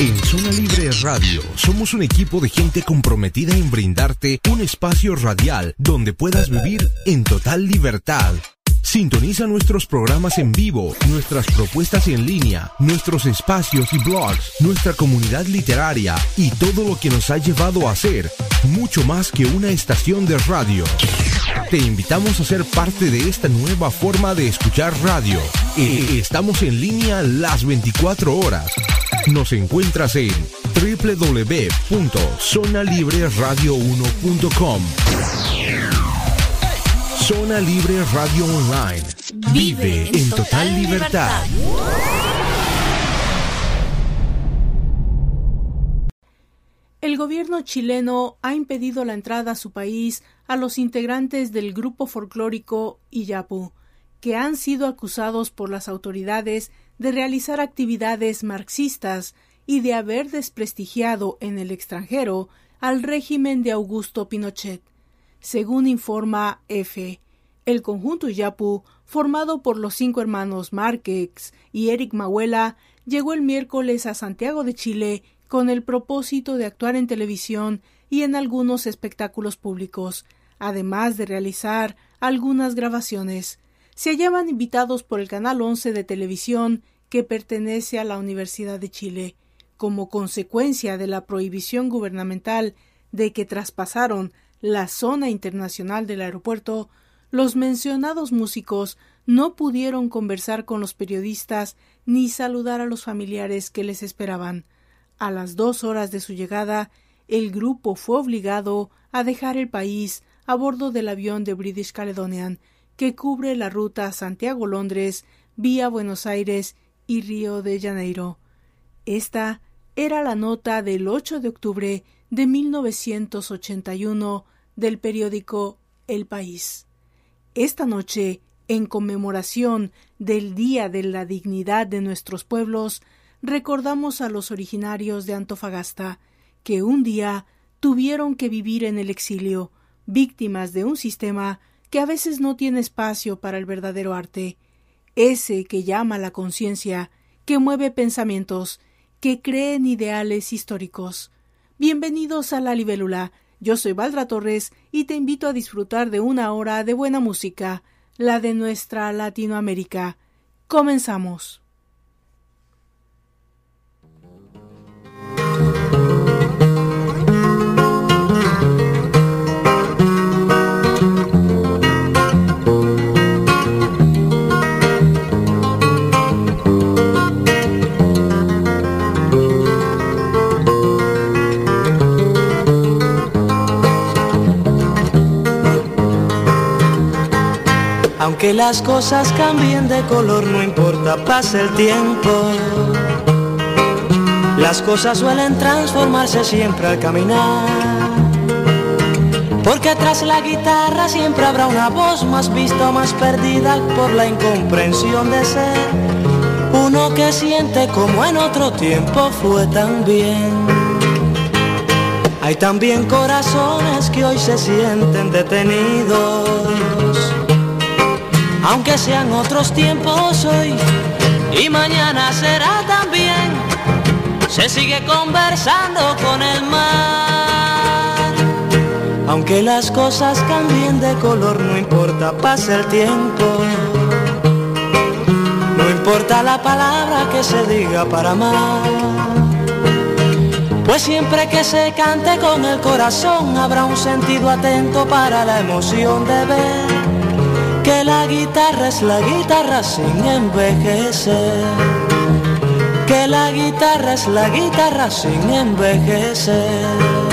En Zona Libre Radio somos un equipo de gente comprometida en brindarte un espacio radial donde puedas vivir en total libertad. Sintoniza nuestros programas en vivo, nuestras propuestas en línea, nuestros espacios y blogs, nuestra comunidad literaria y todo lo que nos ha llevado a ser mucho más que una estación de radio. Te invitamos a ser parte de esta nueva forma de escuchar radio. E- Estamos en línea las 24 horas. Nos encuentras en www.zonalibreradio1.com. Zona Libre Radio Online. Vive en total libertad. El gobierno chileno ha impedido la entrada a su país a los integrantes del grupo folclórico Iyapu, que han sido acusados por las autoridades de realizar actividades marxistas y de haber desprestigiado en el extranjero al régimen de Augusto Pinochet. Según informa F, el conjunto Iyapu, formado por los cinco hermanos Márquez y Eric Mahuela, llegó el miércoles a Santiago de Chile con el propósito de actuar en televisión y en algunos espectáculos públicos, además de realizar algunas grabaciones. Se hallaban invitados por el Canal 11 de televisión que pertenece a la Universidad de Chile. Como consecuencia de la prohibición gubernamental de que traspasaron la zona internacional del aeropuerto, los mencionados músicos no pudieron conversar con los periodistas ni saludar a los familiares que les esperaban. A las dos horas de su llegada, el grupo fue obligado a dejar el país a bordo del avión de British Caledonian, que cubre la ruta Santiago-Londres vía Buenos Aires y Río de Janeiro. Esta era la nota del 8 de octubre de 1981 del periódico El País. Esta noche, en conmemoración del Día de la Dignidad de nuestros pueblos, recordamos a los originarios de Antofagasta, que un día tuvieron que vivir en el exilio, víctimas de un sistema que a veces no tiene espacio para el verdadero arte, ese que llama la conciencia, que mueve pensamientos, que cree en ideales históricos. Bienvenidos a La Libélula. Yo soy Valdra Torres y te invito a disfrutar de una hora de buena música, la de nuestra Latinoamérica. Comenzamos. Aunque las cosas cambien de color, no importa, pasa el tiempo. Las cosas suelen transformarse siempre al caminar. Porque tras la guitarra siempre habrá una voz más vista o más perdida por la incomprensión de ser. Uno que siente como en otro tiempo fue tan bien. Hay también corazones que hoy se sienten detenidos aunque sean otros tiempos hoy y mañana será también. Se sigue conversando con el mar. Aunque las cosas cambien de color, no importa, pasa el tiempo. No importa la palabra que se diga para amar. Pues siempre que se cante con el corazón habrá un sentido atento para la emoción de ver que la guitarra es la guitarra sin envejecer. Que la guitarra es la guitarra sin envejecer.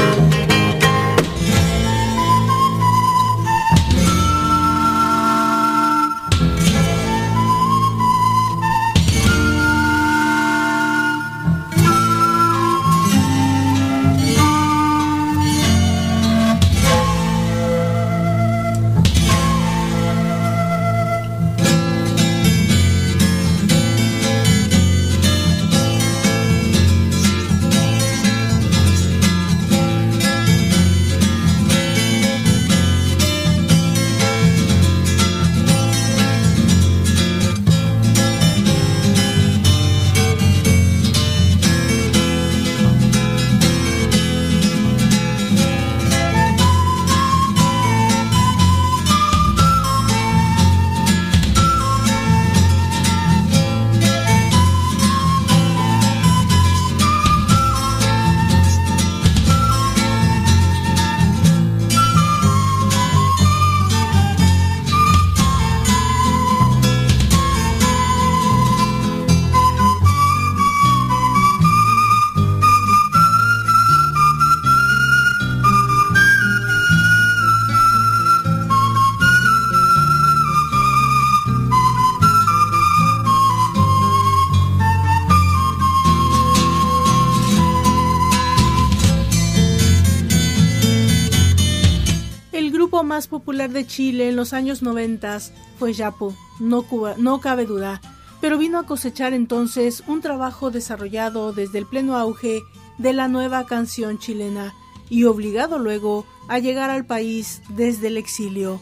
Popular de Chile en los años 90 fue Yapo, no, no cabe duda, pero vino a cosechar entonces un trabajo desarrollado desde el pleno auge de la nueva canción chilena y obligado luego a llegar al país desde el exilio.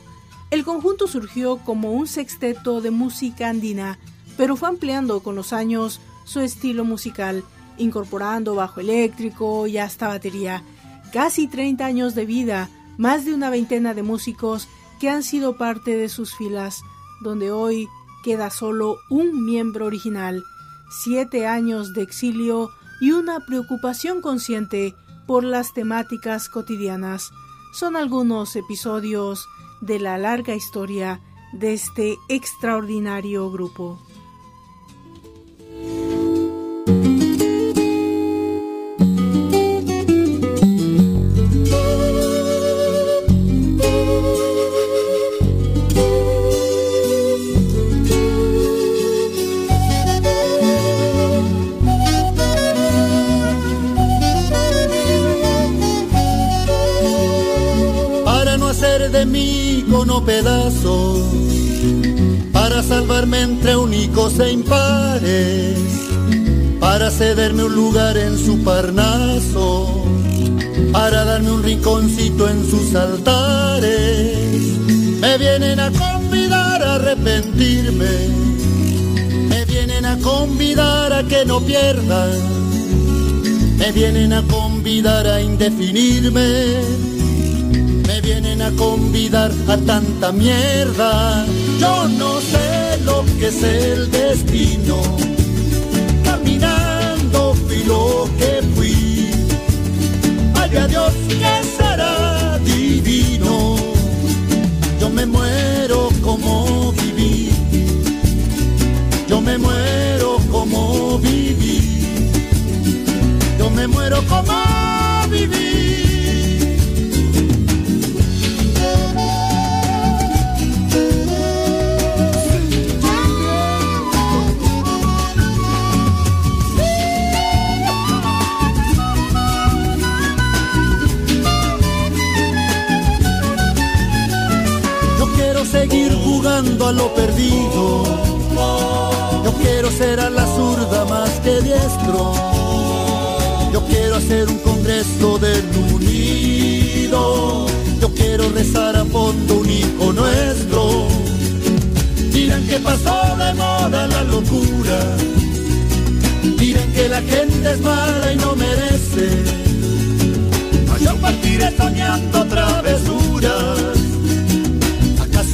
El conjunto surgió como un sexteto de música andina, pero fue ampliando con los años su estilo musical, incorporando bajo eléctrico y hasta batería. Casi 30 años de vida, más de una veintena de músicos que han sido parte de sus filas, donde hoy queda solo un miembro original, siete años de exilio y una preocupación consciente por las temáticas cotidianas. Son algunos episodios de la larga historia de este extraordinario grupo. Pedazos para salvarme entre únicos e impares, para cederme un lugar en su parnaso, para darme un rinconcito en sus altares. Me vienen a convidar a arrepentirme, me vienen a convidar a que no pierda, me vienen a convidar a indefinirme vienen a convidar a tanta mierda. Yo no sé lo que es el destino. Caminando fui lo que fui. Ay, a Dios que será divino. Yo me muero como viví. Yo me muero como viví. Yo me muero como a lo perdido. Yo quiero ser a la zurda más que diestro. Yo quiero hacer un congreso del unido. Yo quiero rezar a fondo un hijo nuestro. Dirán que pasó de moda la locura. Dirán que la gente es mala y no merece. Yo partiré soñando travesuras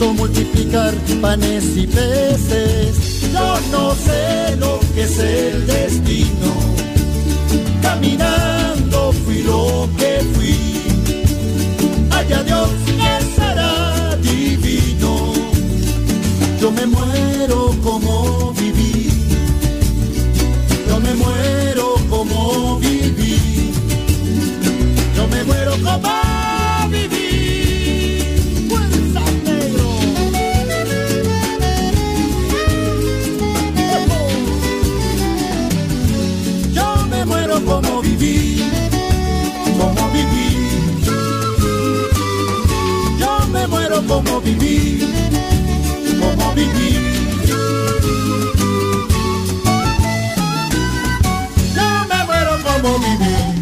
multiplicar panes y peces. Yo no sé lo que es el destino. Caminando fui lo que fui. Allá Dios como vivir, como vivir. Yo me muero como vivir.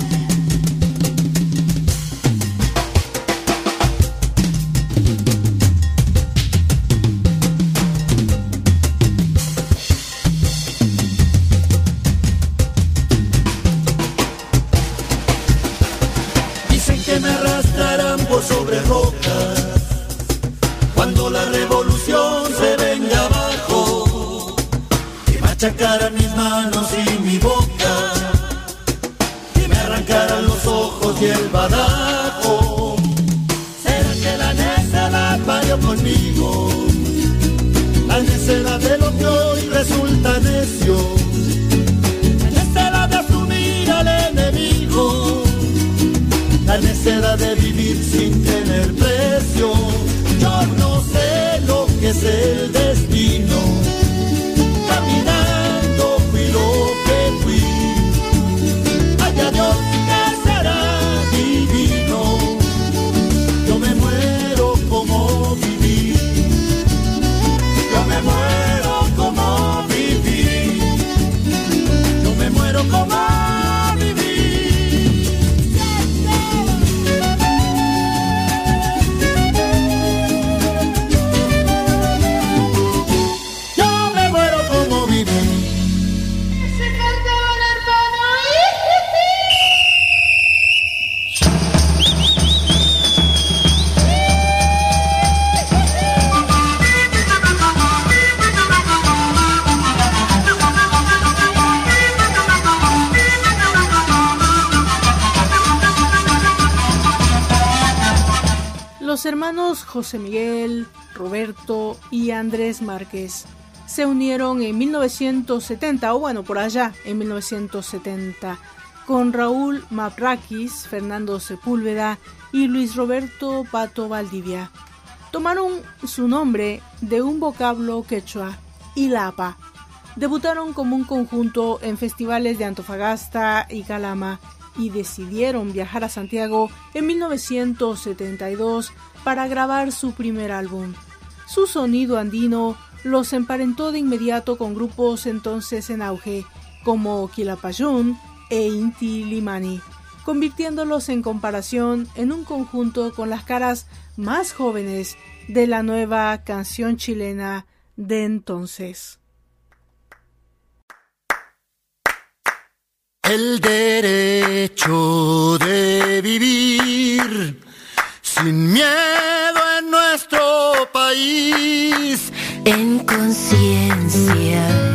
José Miguel, Roberto y Andrés Márquez se unieron en 1970, o bueno, por allá, en 1970, con Raúl Maprakis, Fernando Sepúlveda y Luis Roberto Pato Valdivia. Tomaron su nombre de un vocablo quechua, Ilapa. Debutaron como un conjunto en festivales de Antofagasta y Calama y decidieron viajar a Santiago en 1972 para grabar su primer álbum. Su sonido andino los emparentó de inmediato con grupos entonces en auge como Quilapayún e Inti Limani, convirtiéndolos en comparación en un conjunto con las caras más jóvenes de la nueva canción chilena de entonces. El derecho de vivir sin miedo en nuestro país. En conciencia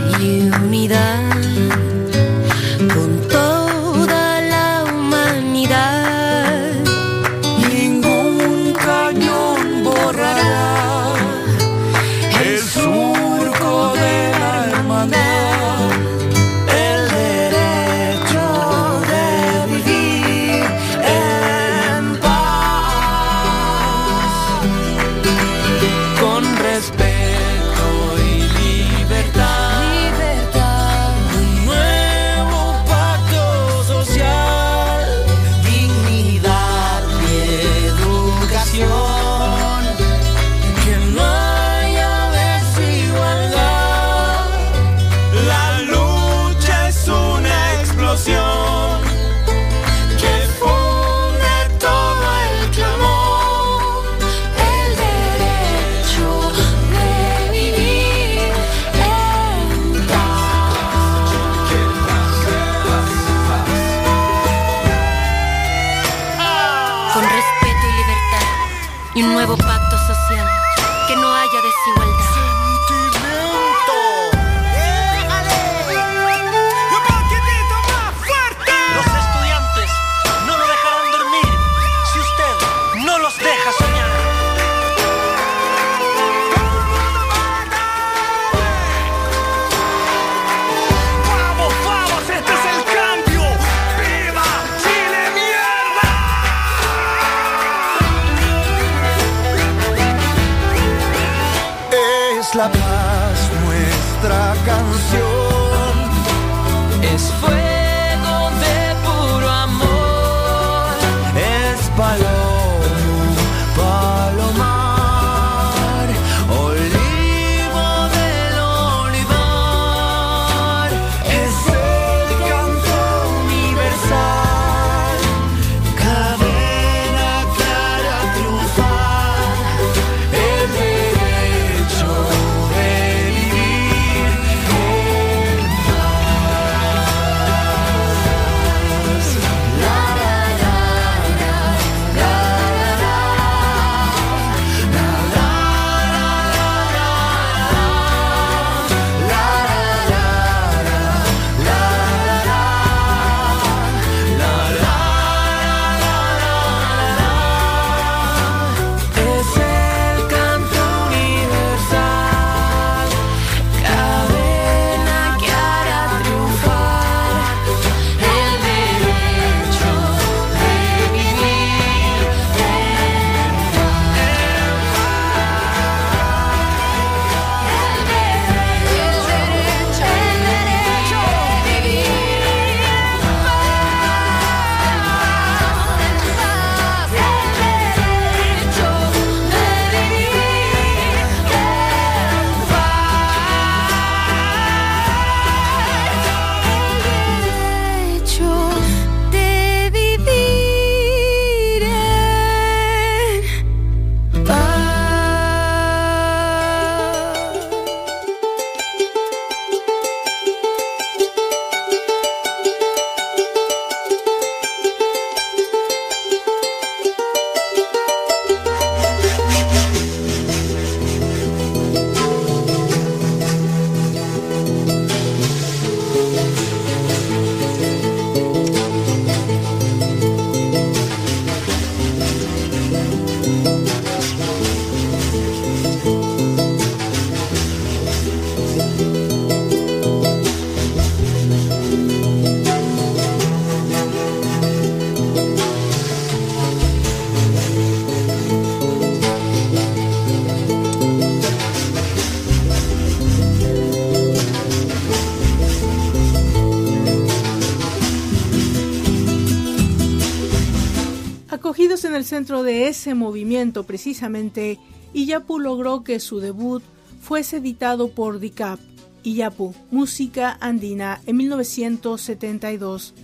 en el centro de ese movimiento precisamente, Iyapu logró que su debut fuese editado por DICAP, Iyapu, Música Andina, en 1972.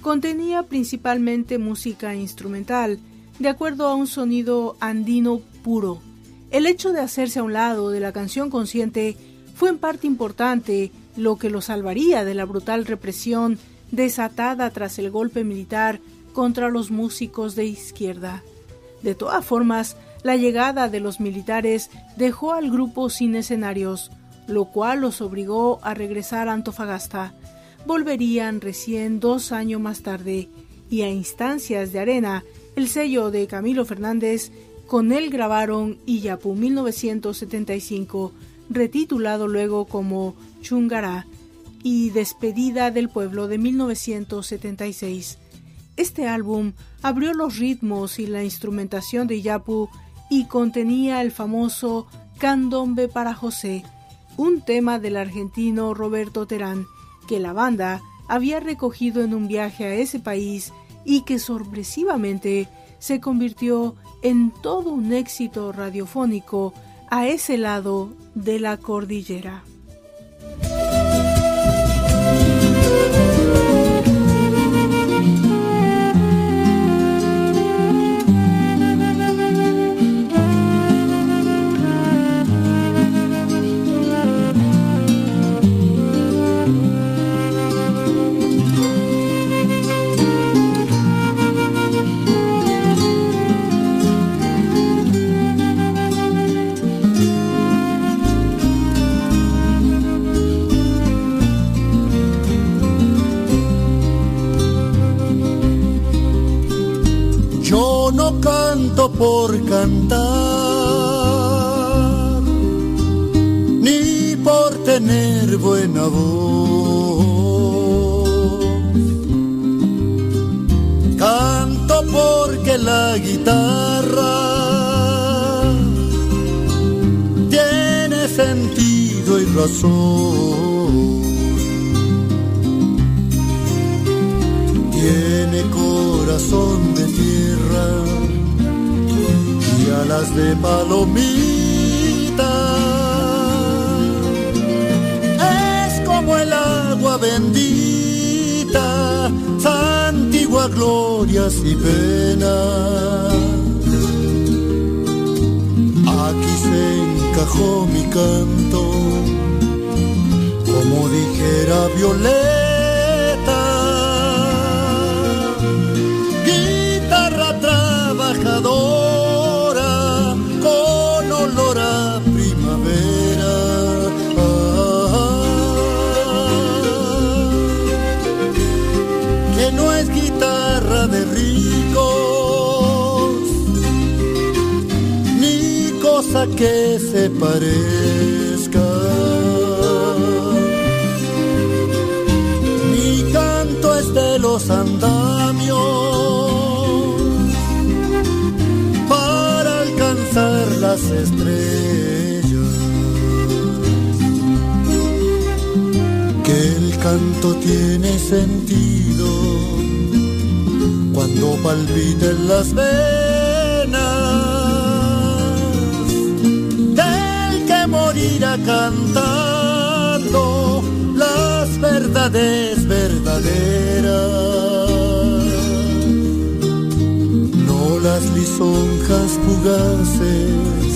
Contenía principalmente música instrumental, de acuerdo a un sonido andino puro. El hecho de hacerse a un lado de la canción consciente fue en parte importante lo que lo salvaría de la brutal represión desatada tras el golpe militar contra los músicos de izquierda. De todas formas, la llegada de los militares dejó al grupo sin escenarios, lo cual los obligó a regresar a Antofagasta. Volverían recién dos años más tarde, y a instancias de Arena, el sello de Camilo Fernández, con él grabaron Iyapu 1975, retitulado luego como Chungará, y Despedida del Pueblo de 1976. Este álbum abrió los ritmos y la instrumentación de Yapu y contenía el famoso Candombe para José, un tema del argentino Roberto Terán, que la banda había recogido en un viaje a ese país y que sorpresivamente se convirtió en todo un éxito radiofónico a ese lado de la cordillera. Por cantar, ni por tener buena voz. Canto porque la guitarra tiene sentido y razón. Corazón de tierra alas de palomita. Es como el agua bendita, antigua glorias y penas. Aquí se encajó mi canto, como dijera Violeta. Que se parezca. Mi canto es de los andamios para alcanzar las estrellas. Que el canto tiene sentido cuando palpiten las venas morirá cantando las verdades verdaderas. No las lisonjas fugaces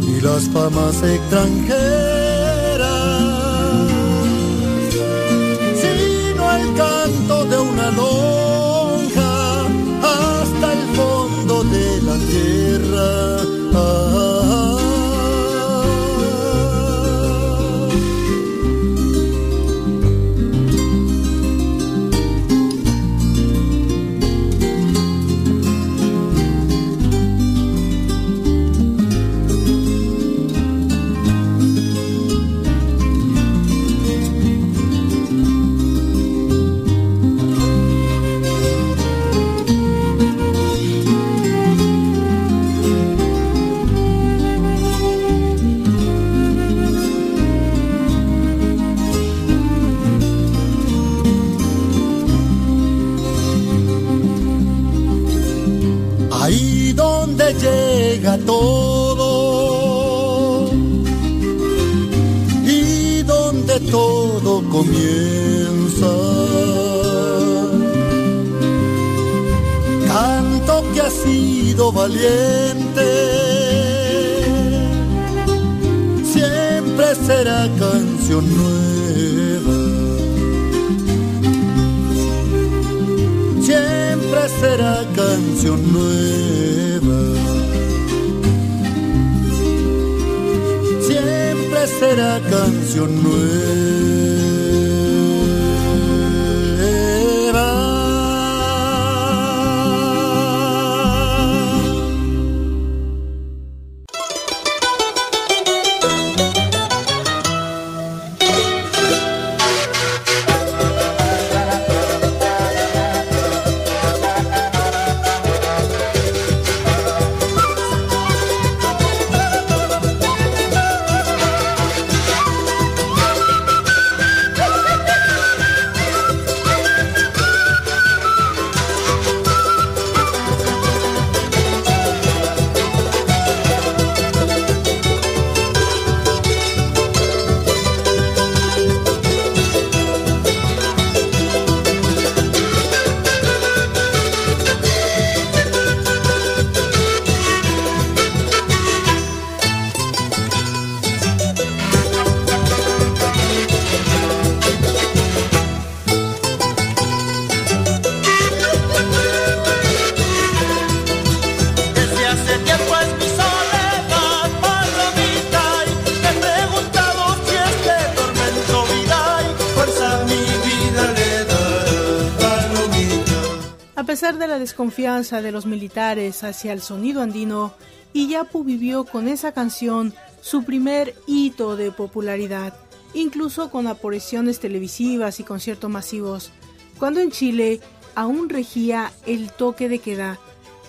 ni las famas extranjeras, valiente, siempre será canción nueva. Siempre será canción nueva. Siempre será canción nueva. Desconfianza de los militares hacia el sonido andino, Iyapu vivió con esa canción su primer hito de popularidad, incluso con apariciones televisivas y conciertos masivos, cuando en Chile aún regía el toque de queda.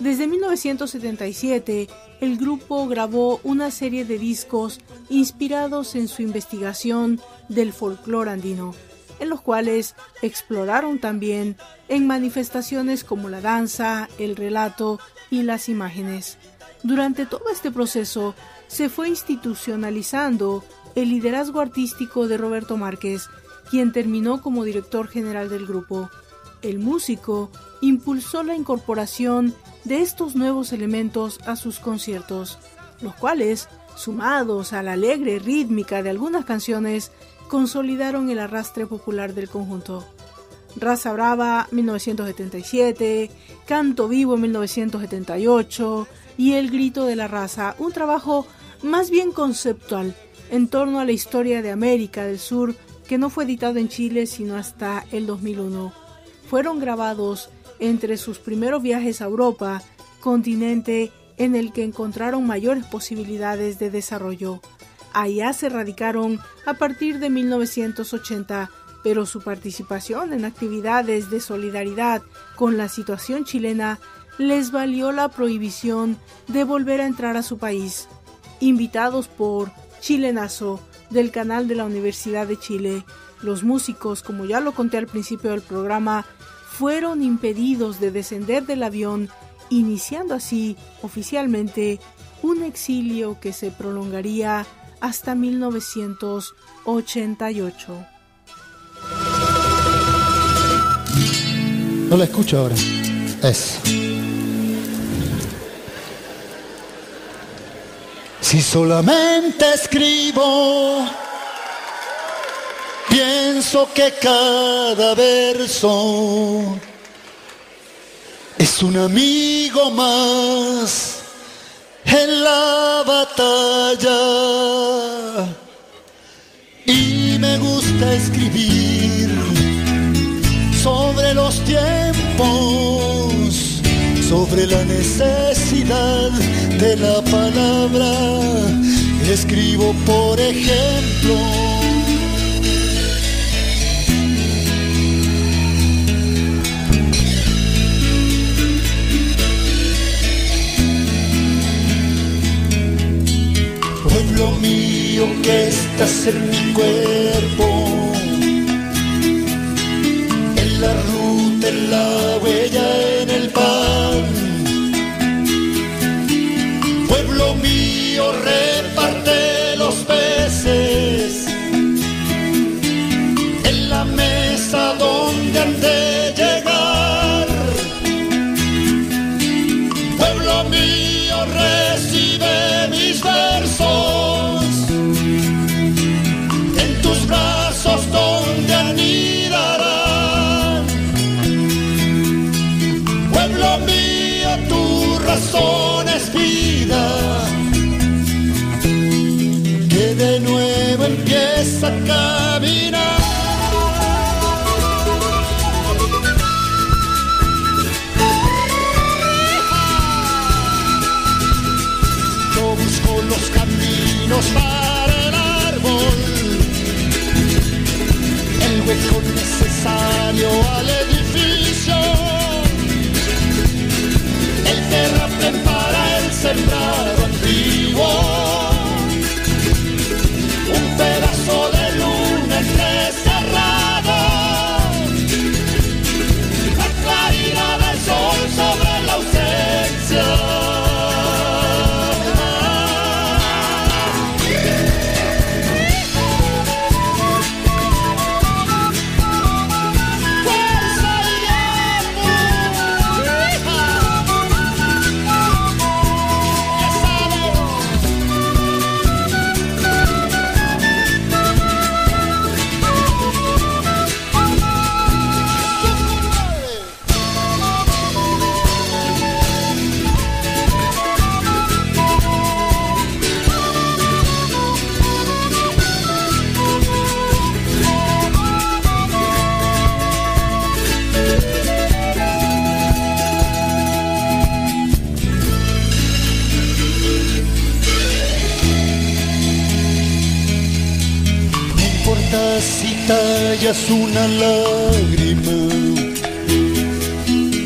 Desde 1977, el grupo grabó una serie de discos inspirados en su investigación del folclore andino, en los cuales exploraron también en manifestaciones como la danza, el relato y las imágenes. Durante todo este proceso se fue institucionalizando el liderazgo artístico de Roberto Márquez, quien terminó como director general del grupo. El músico impulsó la incorporación de estos nuevos elementos a sus conciertos, los cuales, sumados a la alegre rítmica de algunas canciones, consolidaron el arrastre popular del conjunto. Raza Brava 1977, Canto Vivo 1978 y El Grito de la Raza, un trabajo más bien conceptual en torno a la historia de América del Sur que no fue editado en Chile sino hasta el 2001. Fueron grabados entre sus primeros viajes a Europa, continente en el que encontraron mayores posibilidades de desarrollo. Allá se radicaron a partir de 1980, pero su participación en actividades de solidaridad con la situación chilena les valió la prohibición de volver a entrar a su país. Invitados por Chilenazo del canal de la Universidad de Chile, los músicos, como ya lo conté al principio del programa, fueron impedidos de descender del avión, iniciando así oficialmente un exilio que se prolongaría hasta 1988. No la escucho ahora. Es. Si solamente escribo, pienso que cada verso es un amigo más en la batalla. Y me gusta escribir sobre los tiempos, sobre la necesidad de la palabra. Escribo, por ejemplo, pueblo mío que estás en mi cuerpo en la ruta, en la huella, en el pan. Corazón es vida, que de nuevo empieza a caminar. Yo busco los caminos para el árbol, el hueco necesario tallas una lágrima,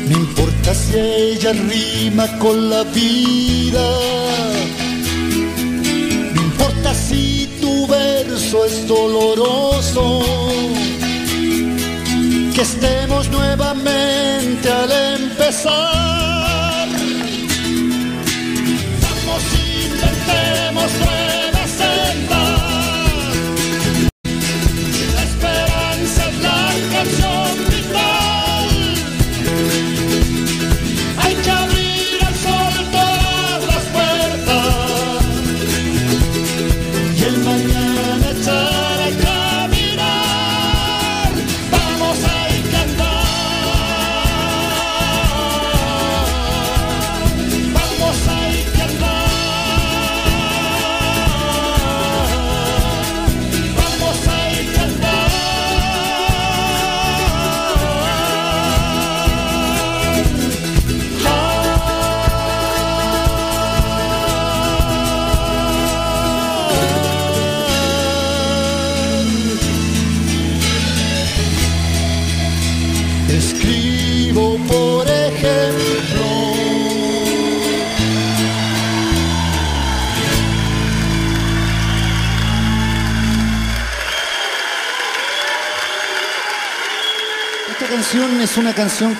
no importa si ella rima con la vida, no importa si tu verso es doloroso, que estemos nuevamente al empezar.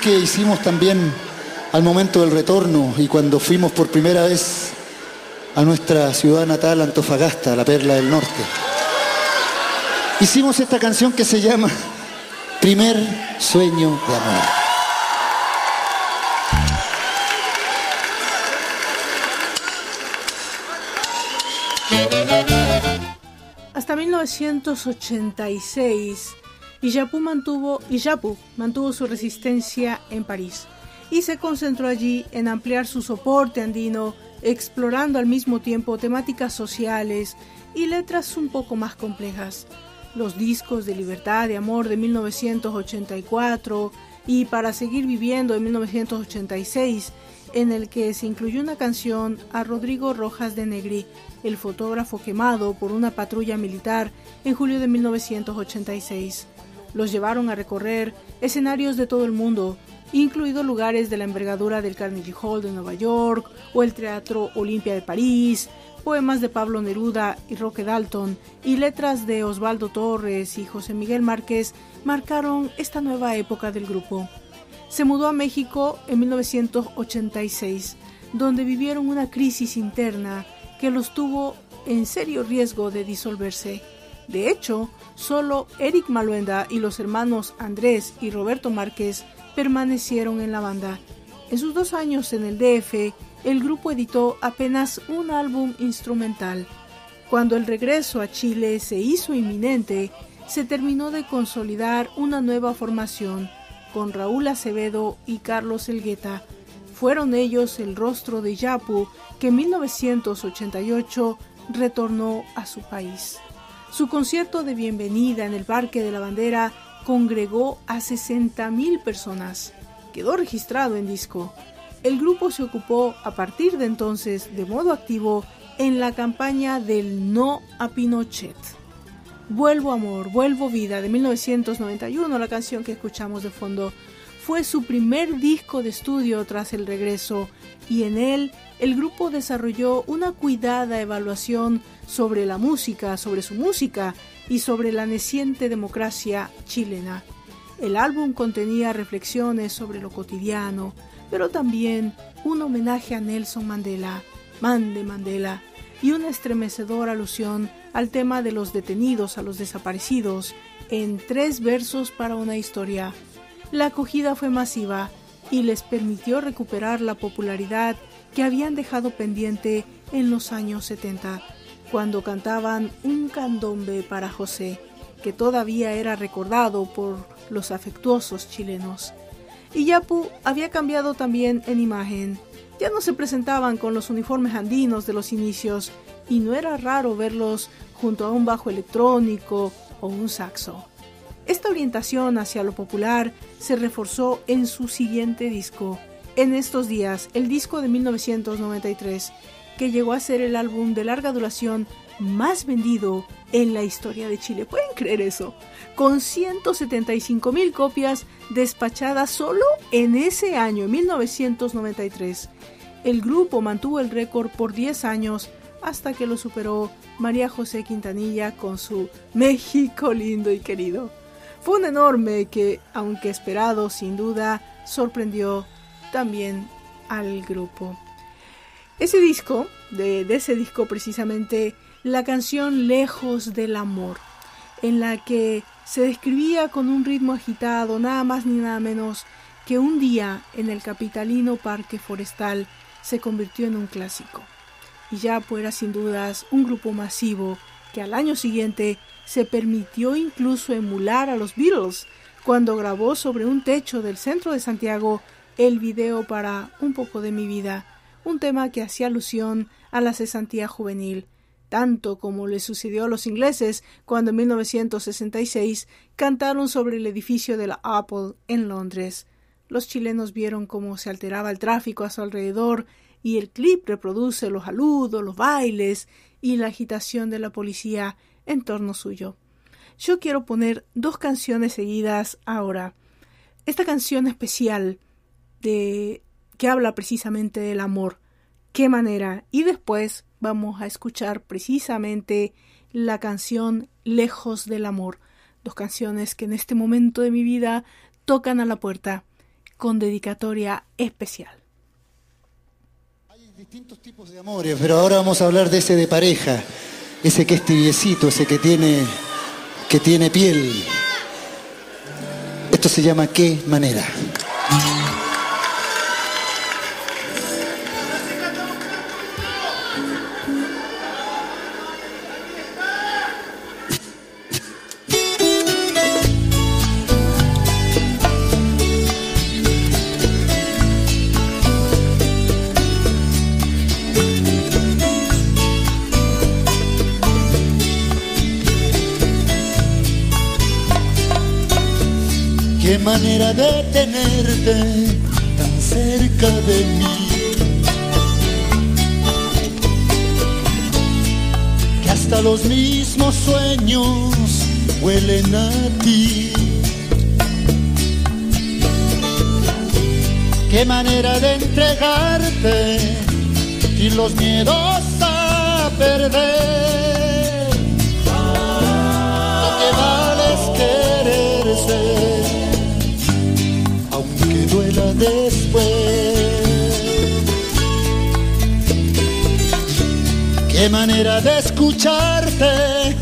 Que hicimos también al momento del retorno y cuando fuimos por primera vez a nuestra ciudad natal, Antofagasta, la perla del norte. Hicimos esta canción que se llama Primer Sueño de Amor. Hasta 1986, Iyapu mantuvo, mantuvo su resistencia en París y se concentró allí en ampliar su soporte andino, explorando al mismo tiempo temáticas sociales y letras un poco más complejas. Los discos de Libertad de Amor de 1984 y Para Seguir Viviendo de 1986, en el que se incluyó una canción a Rodrigo Rojas de Negri, el fotógrafo quemado por una patrulla militar en julio de 1986. Los llevaron a recorrer escenarios de todo el mundo, incluidos lugares de la envergadura del Carnegie Hall de Nueva York o el Teatro Olimpia de París, poemas de Pablo Neruda y Roque Dalton y letras de Osvaldo Torres y José Miguel Márquez marcaron esta nueva época del grupo. Se mudó a México en 1986, donde vivieron una crisis interna que los tuvo en serio riesgo de disolverse. De hecho, solo Eric Maluenda y los hermanos Andrés y Roberto Márquez permanecieron en la banda. En sus dos años en el DF, el grupo editó apenas un álbum instrumental. Cuando el regreso a Chile se hizo inminente, se terminó de consolidar una nueva formación con Raúl Acevedo y Carlos Elgueta. Fueron ellos el rostro de Yapu que en 1988 retornó a su país. Su concierto de bienvenida en el Parque de la Bandera congregó a 60.000 personas. Quedó registrado en disco. El grupo se ocupó a partir de entonces de modo activo en la campaña del No a Pinochet. Vuelvo Amor, Vuelvo Vida de 1991, la canción que escuchamos de fondo, fue su primer disco de estudio tras el regreso y en él el grupo desarrolló una cuidada evaluación sobre la música, sobre su música y sobre la naciente democracia chilena. El álbum contenía reflexiones sobre lo cotidiano, pero también un homenaje a Nelson Mandela, Mande Mandela, y una estremecedora alusión al tema de los detenidos, a los desaparecidos, en tres versos para una historia. La acogida fue masiva y les permitió recuperar la popularidad que habían dejado pendiente en los años 70, cuando cantaban un candombe para José, que todavía era recordado por los afectuosos chilenos. Y Yapu había cambiado también en imagen. Ya no se presentaban con los uniformes andinos de los inicios, y no era raro verlos junto a un bajo electrónico o un saxo. Esta orientación hacia lo popular se reforzó en su siguiente disco, en estos días, el disco de 1993, que llegó a ser el álbum de larga duración más vendido en la historia de Chile. ¿Pueden creer eso? Con 175 mil copias despachadas solo en ese año, 1993. El grupo mantuvo el récord por 10 años hasta que lo superó María José Quintanilla con su México lindo y querido. Fue un enorme que, aunque esperado, sin duda, sorprendió también al grupo. Ese disco, de, ese disco precisamente, la canción Lejos del Amor, en la que se describía con un ritmo agitado, nada más ni nada menos que un día en el capitalino parque forestal se convirtió en un clásico. Y ya fuera sin dudas un grupo masivo que al año siguiente se permitió incluso emular a los Beatles cuando grabó sobre un techo del centro de Santiago el video para Un poco de mi vida, un tema que hacía alusión a la cesantía juvenil, tanto como le sucedió a los ingleses cuando en 1966 cantaron sobre el edificio de la Apple en Londres. Los chilenos vieron cómo se alteraba el tráfico a su alrededor y el clip reproduce los saludos, los bailes y la agitación de la policía en torno suyo. Yo quiero poner dos canciones seguidas ahora. Esta canción especial de que habla precisamente del amor. ¿Qué manera? Y después vamos a escuchar precisamente la canción Lejos del amor. Dos canciones que en este momento de mi vida tocan a la puerta con dedicatoria especial distintos tipos de amores, pero ahora vamos a hablar de ese de pareja, ese que es tibiecito, ese que tiene, que tiene piel. Esto se llama ¿Qué manera? Manera de tenerte tan cerca de mí. Que hasta los mismos sueños huelen a ti. Qué manera de entregarte y los miedos a perder. Después. Qué manera de escucharte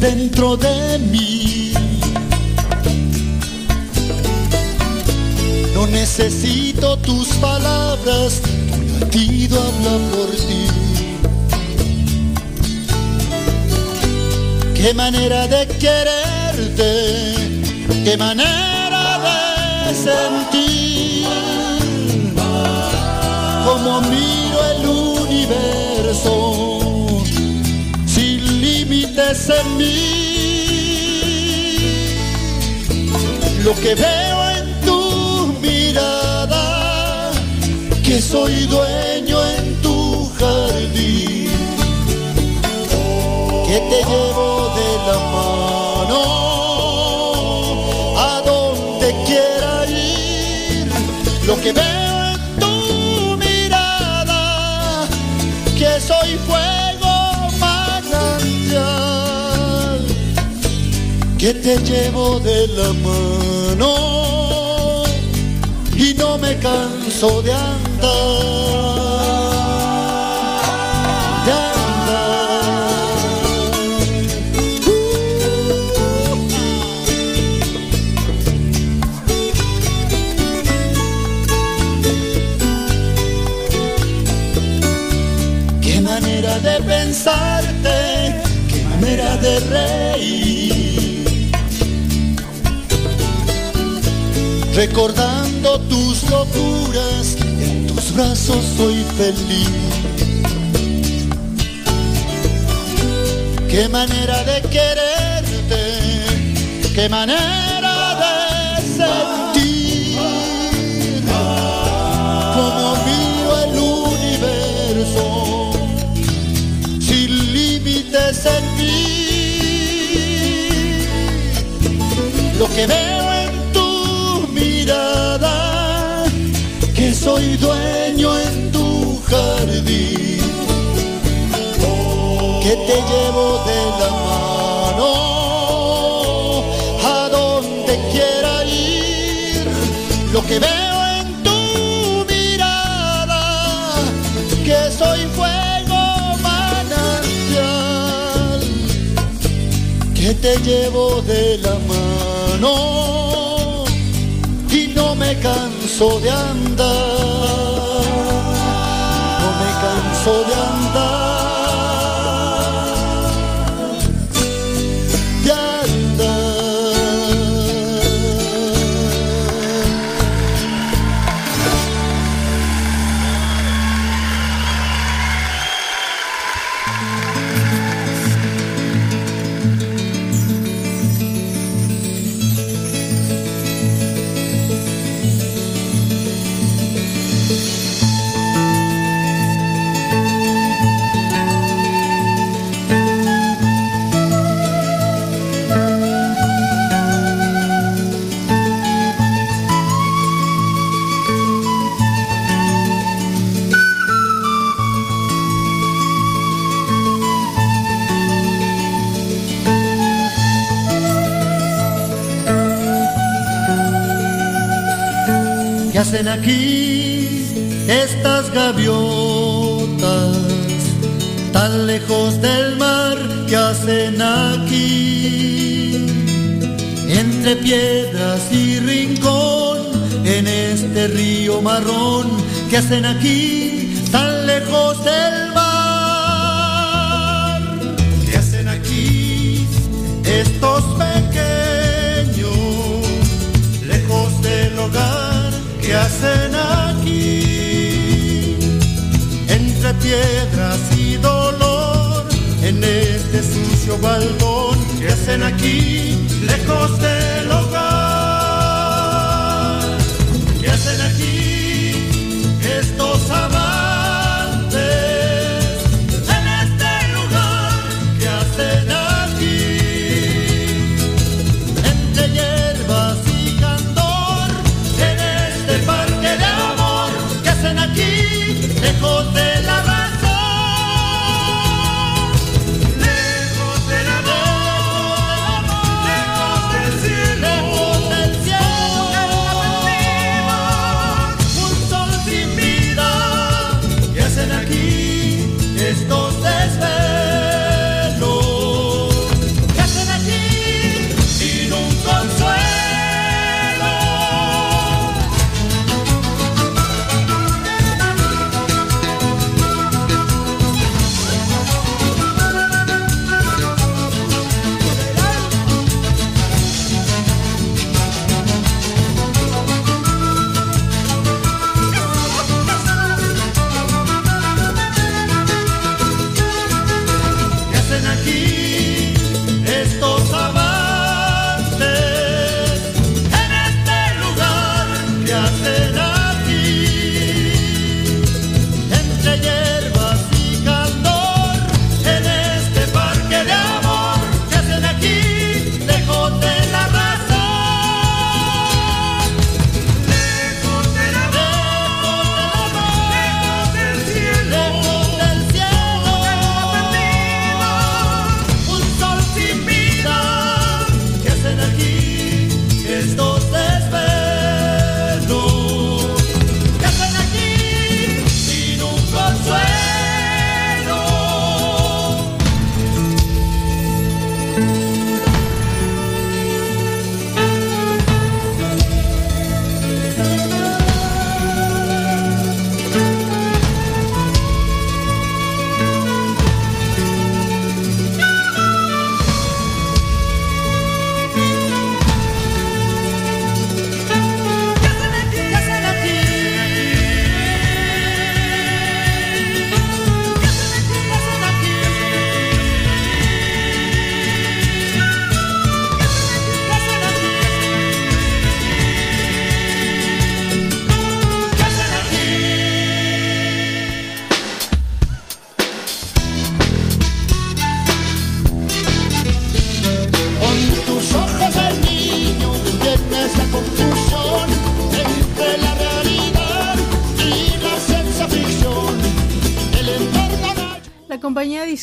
dentro de mí. No necesito tus palabras, tu latido habla por ti. Qué manera de quererte, qué manera de sentir como miro el universo, sin límites en mí. Lo que veo en tu mirada, que soy dueño en tu jardín, que te llevo de la mano a donde quiera ir. Lo que veo soy fuego manantial, que te llevo de la mano y no me canso de andar. De reír. Recordando tus locuras, en tus brazos soy feliz. Qué manera de quererte, qué manera que veo en tu mirada, que soy dueño en tu jardín, que te llevo de la mano a donde quiera ir. Lo que veo en tu mirada, que soy fuego manantial, que te llevo de la mano y no me canso de andar, no me canso de andar. ¿Qué hacen aquí estas gaviotas tan lejos del mar? ¿Qué hacen aquí? Entre piedras y rincón, en este río marrón, ¿qué hacen aquí tan lejos del mar? ¿Qué hacen aquí? Entre piedras y dolor, en este sucio balcón, ¿qué hacen aquí? Lejos del hogar.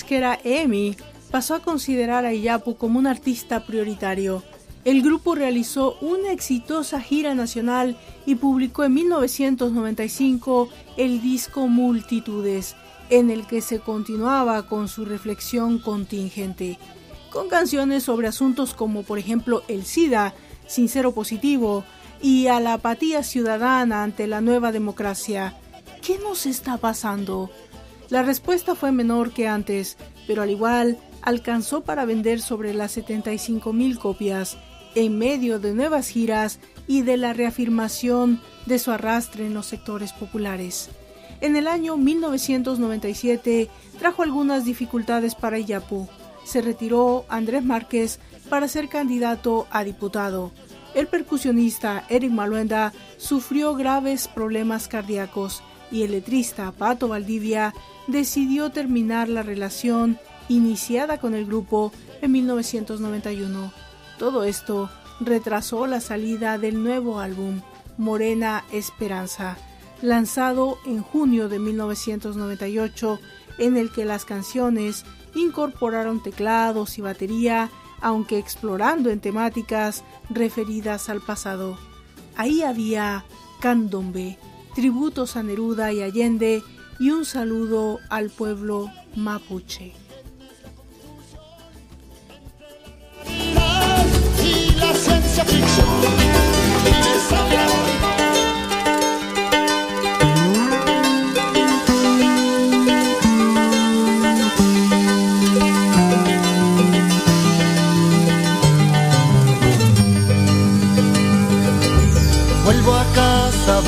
Disquera EMI pasó a considerar a Iyapu como un artista prioritario. El grupo realizó una exitosa gira nacional y publicó en 1995 el disco Multitudes, en el que se continuaba con su reflexión contingente, con canciones sobre asuntos como por ejemplo el SIDA, Sincero Positivo, y a la apatía ciudadana ante la nueva democracia. ¿Qué nos está pasando? La respuesta fue menor que antes, pero al igual alcanzó para vender sobre las 75 mil copias en medio de nuevas giras y de la reafirmación de su arrastre en los sectores populares. En el año 1997 trajo algunas dificultades para Iyapu. Se retiró Andrés Márquez para ser candidato a diputado. El percusionista Eric Maluenda sufrió graves problemas cardíacos y el letrista Pato Valdivia decidió terminar la relación iniciada con el grupo en 1991. Todo esto retrasó la salida del nuevo álbum Morena Esperanza, lanzado en junio de 1998, en el que las canciones incorporaron teclados y batería, aunque explorando en temáticas referidas al pasado. Ahí había candombe, tributos a Neruda y Allende y un saludo al pueblo mapuche. Vuelvo a casa,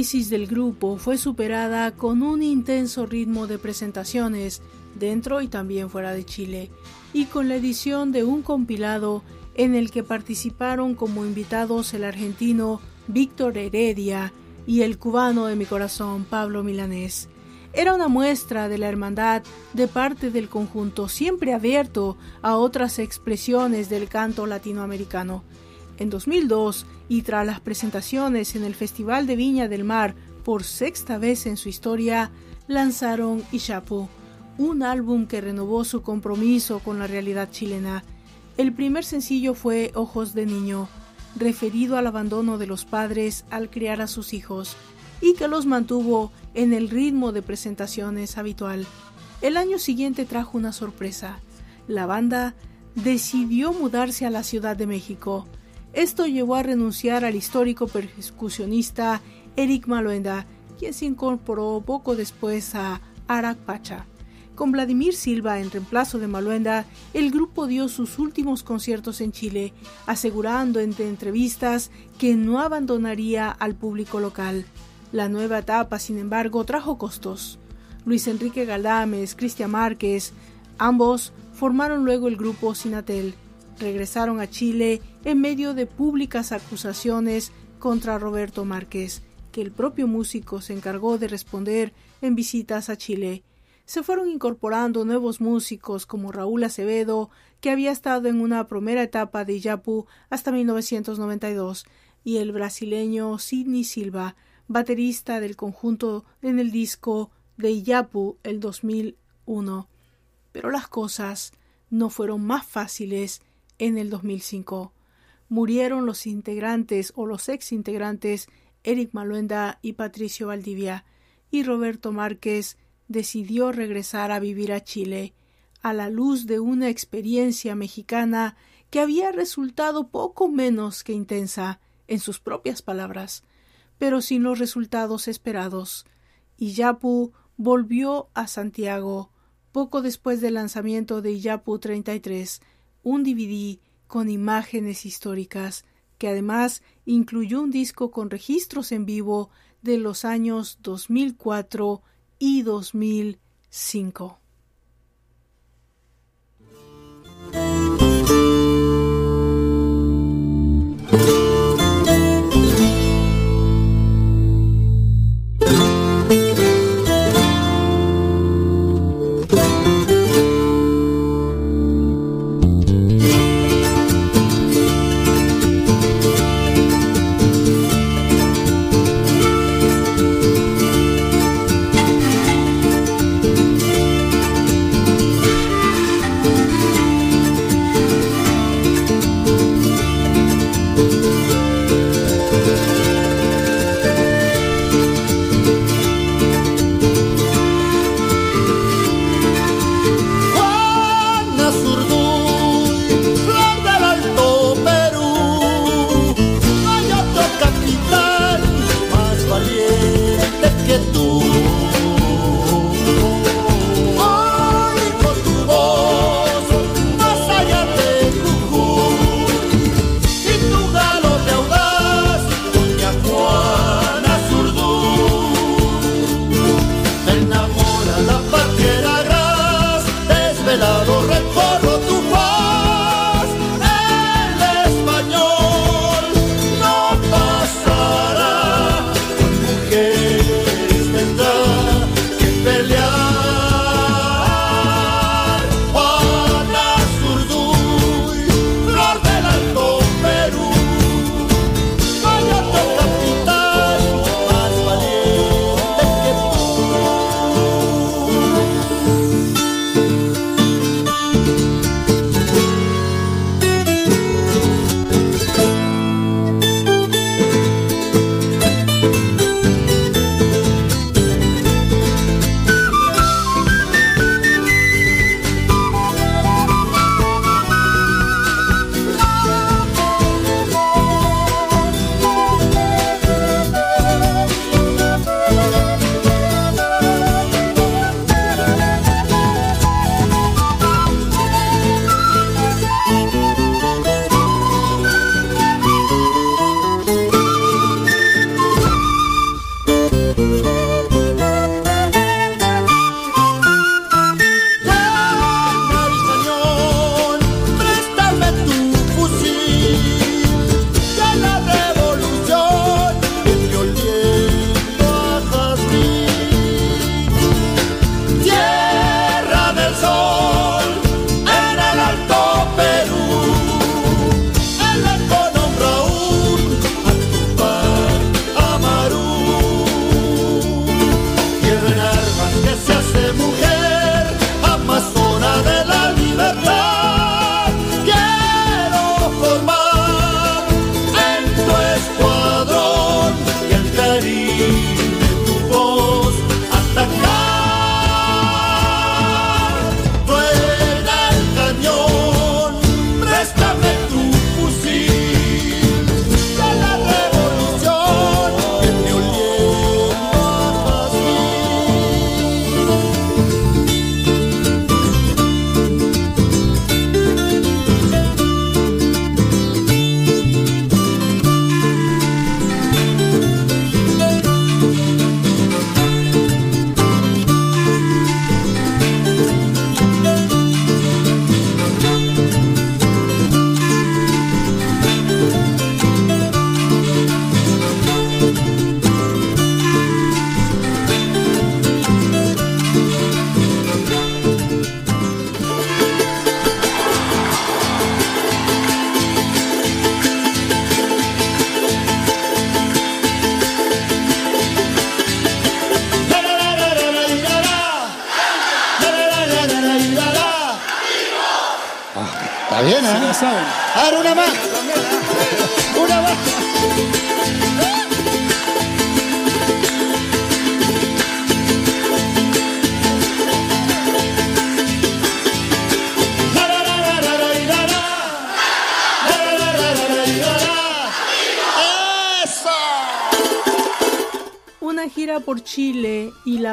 crisis del grupo fue superada con un intenso ritmo de presentaciones dentro y también fuera de Chile, y con la edición de un compilado en el que participaron como invitados el argentino Víctor Heredia y el cubano de mi corazón Pablo Milanés. Era una muestra de la hermandad de parte del conjunto, siempre abierto a otras expresiones del canto latinoamericano. En 2002, y tras las presentaciones en el Festival de Viña del Mar por sexta vez en su historia, lanzaron Ishapu, un álbum que renovó su compromiso con la realidad chilena. El primer sencillo fue Ojos de Niño, referido al abandono de los padres al criar a sus hijos y que los mantuvo en el ritmo de presentaciones habitual. El año siguiente trajo una sorpresa. La banda decidió mudarse a la Ciudad de México. Esto llevó a renunciar al histórico percusionista Eric Maluenda, quien se incorporó poco después a Arak Pacha. Con Vladimir Silva en reemplazo de Maluenda, el grupo dio sus últimos conciertos en Chile, asegurando entre entrevistas que no abandonaría al público local. La nueva etapa, sin embargo, trajo costos. Luis Enrique Galdames, Cristian Márquez, ambos formaron luego el grupo Sinatel. Regresaron a Chile en medio de públicas acusaciones contra Roberto Márquez, que el propio músico se encargó de responder en visitas a Chile. Se fueron incorporando nuevos músicos como Raúl Acevedo, que había estado en una primera etapa de Iyapu hasta 1992, y el brasileño Sidney Silva, baterista del conjunto en el disco de Iyapu el 2001. Pero las cosas no fueron más fáciles en el 2005. Murieron los integrantes o los ex integrantes Eric Maluenda y Patricio Valdivia, y Roberto Márquez decidió regresar a vivir a Chile, a la luz de una experiencia mexicana que había resultado poco menos que intensa, en sus propias palabras pero sin los resultados esperados, y Yapu volvió a Santiago poco después del lanzamiento de Yapu 33, un DVD con imágenes históricas, que además incluyó un disco con registros en vivo de los años 2004 y 2005.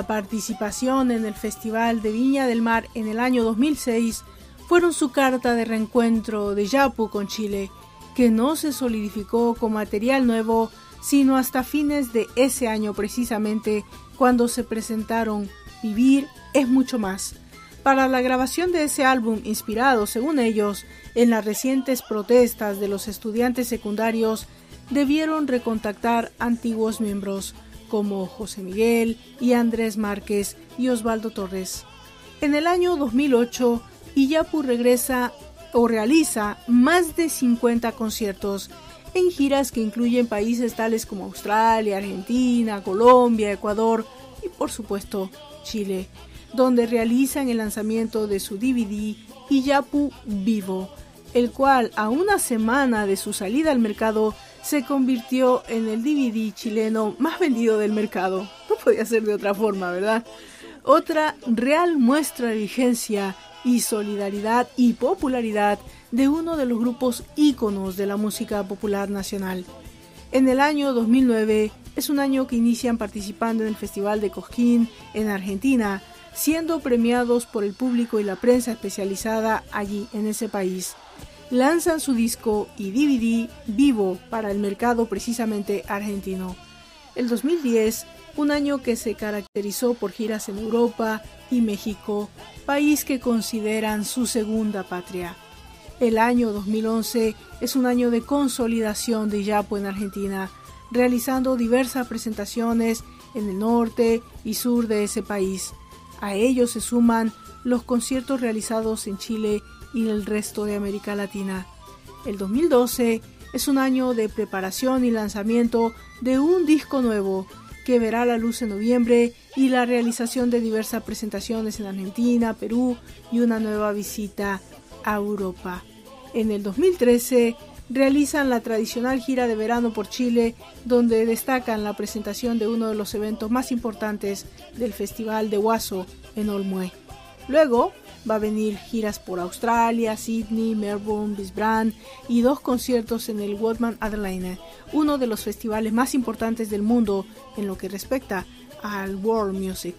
Participación en el Festival de Viña del Mar en el año 2006 fueron su carta de reencuentro de Yapu con Chile, que no se solidificó con material nuevo sino hasta fines de ese año precisamente cuando se presentaron Vivir es mucho más. Para la grabación de ese álbum, inspirado, según ellos, en las recientes protestas de los estudiantes secundarios, debieron recontactar antiguos miembros como José Miguel y Andrés Márquez y Osvaldo Torres. En el año 2008, Iyapu regresa o realiza más de 50 conciertos en giras que incluyen países tales como Australia, Argentina, Colombia, Ecuador y por supuesto Chile, donde realizan el lanzamiento de su DVD Iyapu Vivo, el cual a una semana de su salida al mercado se convirtió en el DVD chileno más vendido del mercado. No podía ser de otra forma, ¿verdad? Otra real muestra de vigencia y solidaridad y popularidad de uno de los grupos íconos de la música popular nacional. En el año 2009 es un año que inician participando en el Festival de Cosquín en Argentina, siendo premiados por el público y la prensa especializada allí en ese país. Lanzan su disco y DVD vivo para el mercado precisamente argentino. El 2010, un año que se caracterizó por giras en Europa y México, país que consideran su segunda patria. El año 2011 es un año de consolidación de Yapo en Argentina, realizando diversas presentaciones en el norte y sur de ese país. A ellos se suman los conciertos realizados en Chile y el resto de América Latina. El 2012 es un año de preparación y lanzamiento de un disco nuevo que verá la luz en noviembre y la realización de diversas presentaciones en Argentina, Perú y una nueva visita a Europa. En el 2013 realizan la tradicional gira de verano por Chile, donde destacan la presentación de uno de los eventos más importantes del Festival de Huaso en Olmué. Luego va a venir giras por Australia, Sydney, Melbourne, Brisbane y dos conciertos en el Woodman Adelaide, uno de los festivales más importantes del mundo en lo que respecta al World Music.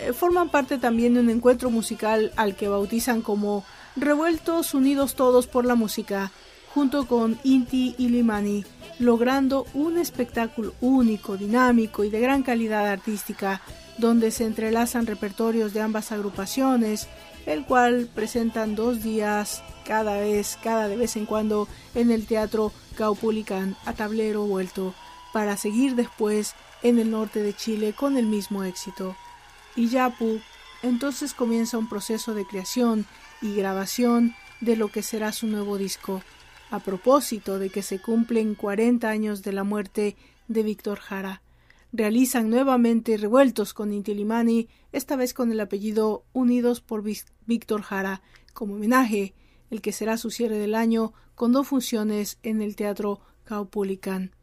Eh, forman parte también de un encuentro musical al que bautizan como Revueltos Unidos Todos por la Música, junto con Inti y Limani, logrando un espectáculo único, dinámico y de gran calidad artística, donde se entrelazan repertorios de ambas agrupaciones, el cual presentan dos días cada vez, cada de vez en cuando en el Teatro Caupolicán a tablero vuelto, para seguir después en el norte de Chile con el mismo éxito. Y Yapu entonces comienza un proceso de creación y grabación de lo que será su nuevo disco, a propósito de que se cumplen 40 años de la muerte de Víctor Jara. Realizan nuevamente revueltos con Intilimani, esta vez con el apellido Unidos por Víctor Jara, como homenaje, el que será su cierre del año con dos funciones en el Teatro Caupolicán.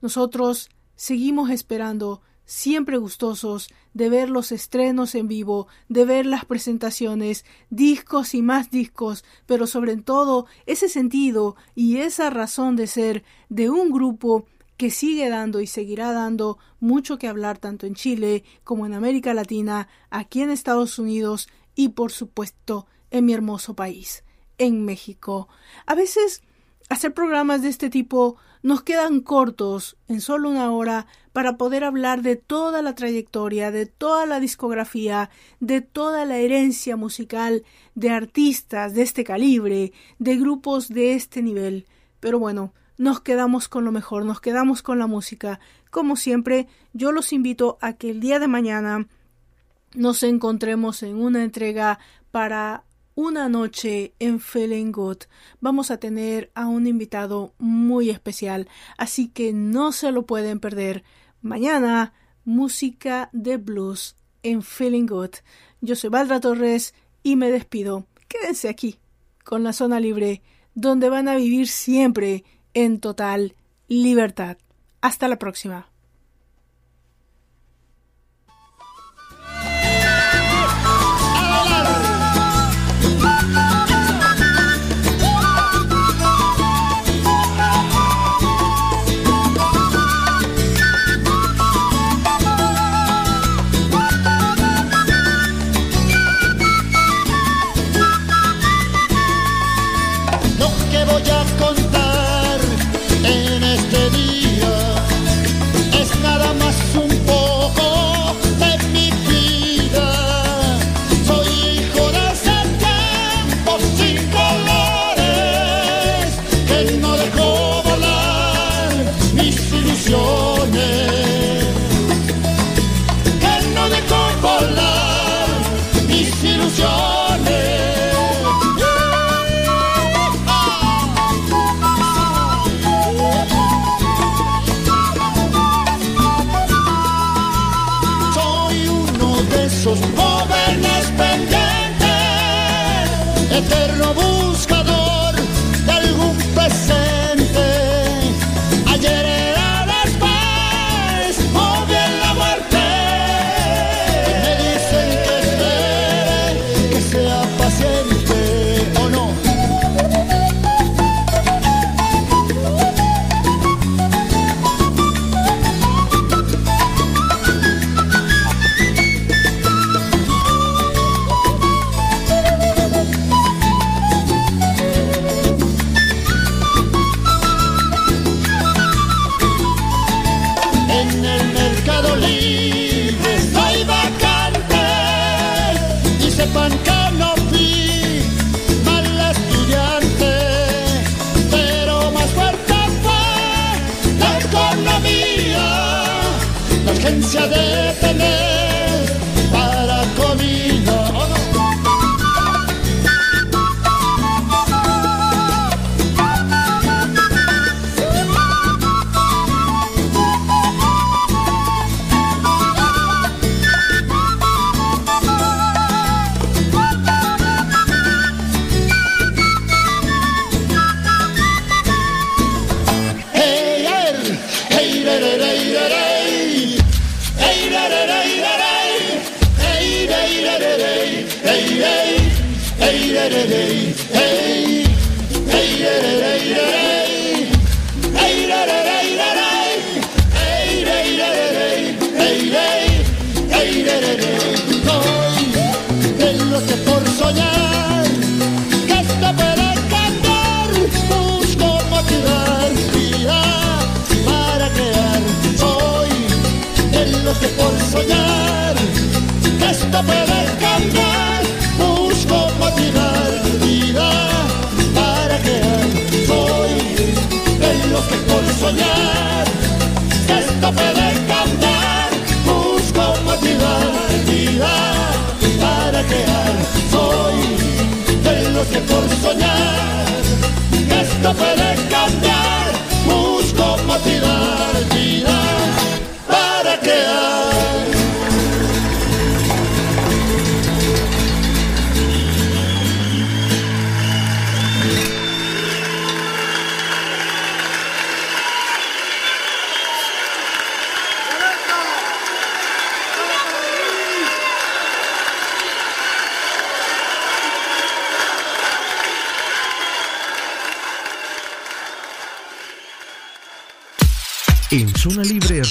Nosotros seguimos esperando siempre gustosos de ver los estrenos en vivo, de ver las presentaciones, discos y más discos, pero sobre todo ese sentido y esa razón de ser de un grupo que sigue dando y seguirá dando mucho que hablar tanto en Chile como en América Latina, aquí en Estados Unidos y por supuesto en mi hermoso país, en México. A veces hacer programas de este tipo nos quedan cortos en solo una hora para poder hablar de toda la trayectoria, de toda la discografía, de toda la herencia musical de artistas de este calibre, de grupos de este nivel. Pero bueno, nos quedamos con lo mejor, nos quedamos con la música. Como siempre, yo los invito a que el día de mañana nos encontremos en una entrega para una noche en Feeling Good. Vamos a tener a un invitado muy especial, así que no se lo pueden perder. Mañana, música de blues en Feeling Good. Yo soy Valdra Torres y me despido. Quédense aquí con la zona libre, donde van a vivir siempre en total libertad. Hasta la próxima. Soñar que esto puede cambiar, busco motivar vida para crear. Soy de los que por soñar que esto puede cambiar, busco motivar vida para crear. Soy de los que por soñar que esto puede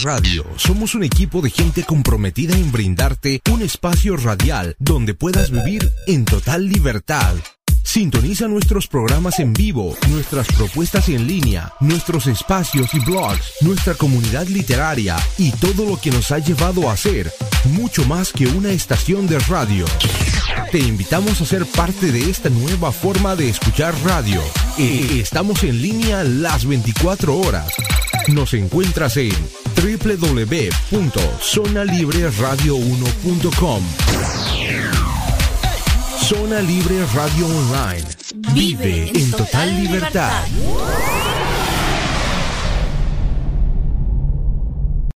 Radio somos un equipo de gente comprometida en brindarte un espacio radial donde puedas vivir en total libertad. Sintoniza nuestros programas en vivo, nuestras propuestas en línea, nuestros espacios y blogs, nuestra comunidad literaria y todo lo que nos ha llevado a ser mucho más que una estación de radio. Te invitamos a ser parte de esta nueva forma de escuchar radio. Eh, Estamos en línea las 24 horas. Nos encuentras en www.zonalibreradio1.com. Zona Libre Radio Online. Vive en total libertad.